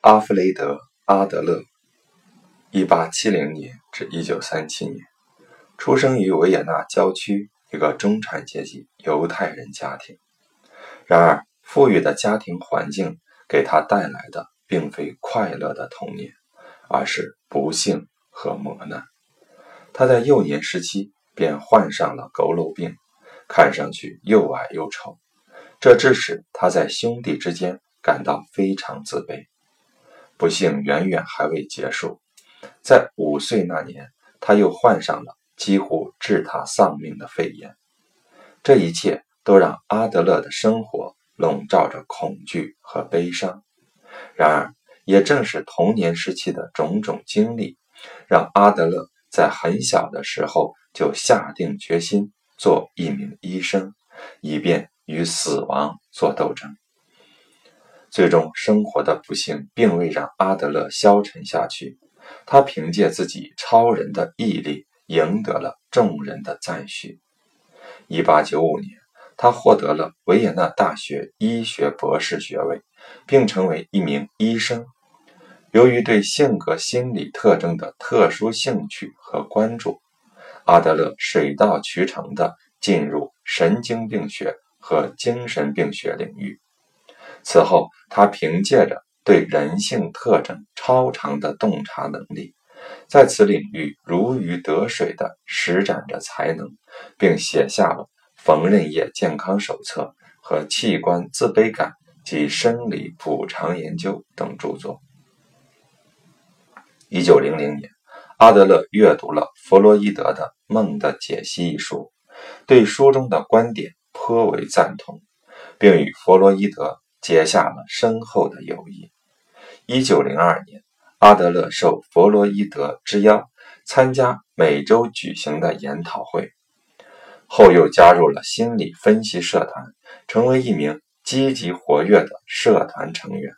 阿弗雷德·阿德勒，1870年至1937年，出生于维也纳郊区一个中产阶级犹太人家庭。然而，富裕的家庭环境给他带来的并非快乐的童年，而是不幸和磨难。他在幼年时期便患上了佝偻病，看上去又矮又丑，这致使他在兄弟之间感到非常自卑。不幸远远还未结束，在五岁那年，他又患上了几乎致他丧命的肺炎。这一切都让阿德勒的生活笼罩着恐惧和悲伤。然而，也正是童年时期的种种经历，让阿德勒在很小的时候就下定决心做一名医生，以便与死亡作斗争。最终，生活的不幸并未让阿德勒消沉下去。他凭借自己超人的毅力，赢得了众人的赞许。1895年，他获得了维也纳大学医学博士学位，并成为一名医生。由于对性格心理特征的特殊兴趣和关注，阿德勒水到渠成地进入神经病学和精神病学领域。此后，他凭借着对人性特征超长的洞察能力，在此领域如鱼得水地施展着才能，并写下了《缝纫业健康手册》和《器官自卑感及生理补偿研究》等著作。一九零零年，阿德勒阅读了弗洛伊德的《梦的解析》一书，对书中的观点颇为赞同，并与弗洛伊德。结下了深厚的友谊。一九零二年，阿德勒受弗洛伊德之邀参加每周举行的研讨会，后又加入了心理分析社团，成为一名积极活跃的社团成员，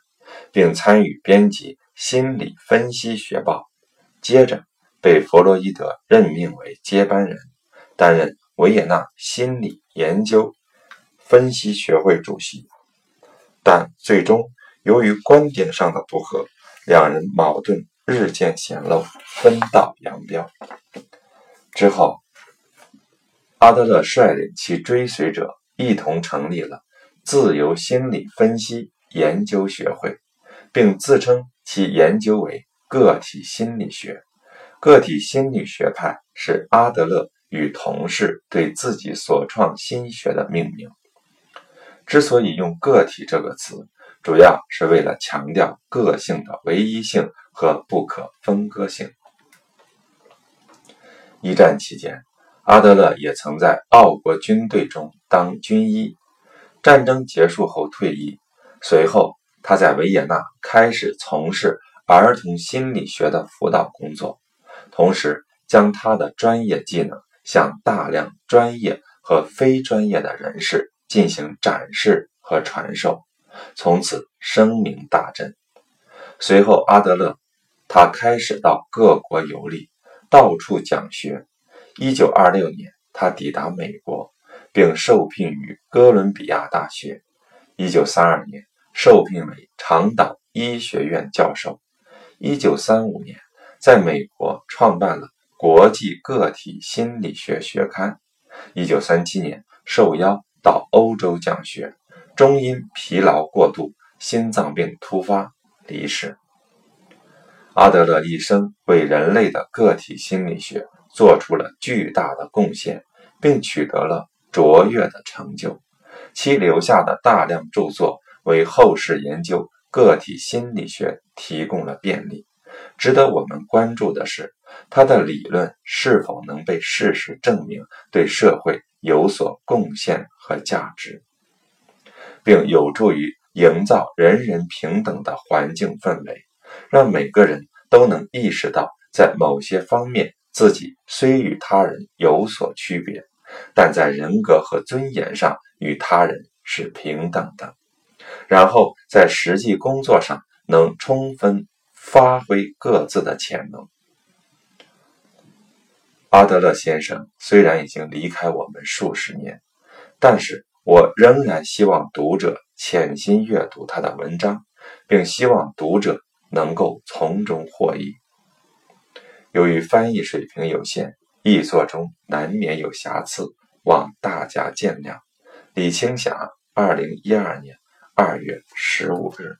并参与编辑《心理分析学报》。接着被弗洛伊德任命为接班人，担任维也纳心理研究分析学会主席。但最终，由于观点上的不合，两人矛盾日渐显露，分道扬镳。之后，阿德勒率领其追随者一同成立了自由心理分析研究学会，并自称其研究为个体心理学。个体心理学派是阿德勒与同事对自己所创新学的命名。之所以用“个体”这个词，主要是为了强调个性的唯一性和不可分割性。一战期间，阿德勒也曾在奥国军队中当军医。战争结束后退役，随后他在维也纳开始从事儿童心理学的辅导工作，同时将他的专业技能向大量专业和非专业的人士。进行展示和传授，从此声名大振。随后，阿德勒他开始到各国游历，到处讲学。一九二六年，他抵达美国，并受聘于哥伦比亚大学。一九三二年，受聘为长岛医学院教授。一九三五年，在美国创办了《国际个体心理学学刊》。一九三七年，受邀。到欧洲讲学，终因疲劳过度、心脏病突发离世。阿德勒一生为人类的个体心理学做出了巨大的贡献，并取得了卓越的成就。其留下的大量著作为后世研究个体心理学提供了便利。值得我们关注的是，他的理论是否能被事实证明对社会。有所贡献和价值，并有助于营造人人平等的环境氛围，让每个人都能意识到，在某些方面自己虽与他人有所区别，但在人格和尊严上与他人是平等的。然后在实际工作上能充分发挥各自的潜能。阿德勒先生虽然已经离开我们数十年，但是我仍然希望读者潜心阅读他的文章，并希望读者能够从中获益。由于翻译水平有限，译作中难免有瑕疵，望大家见谅。李清霞，二零一二年二月十五日。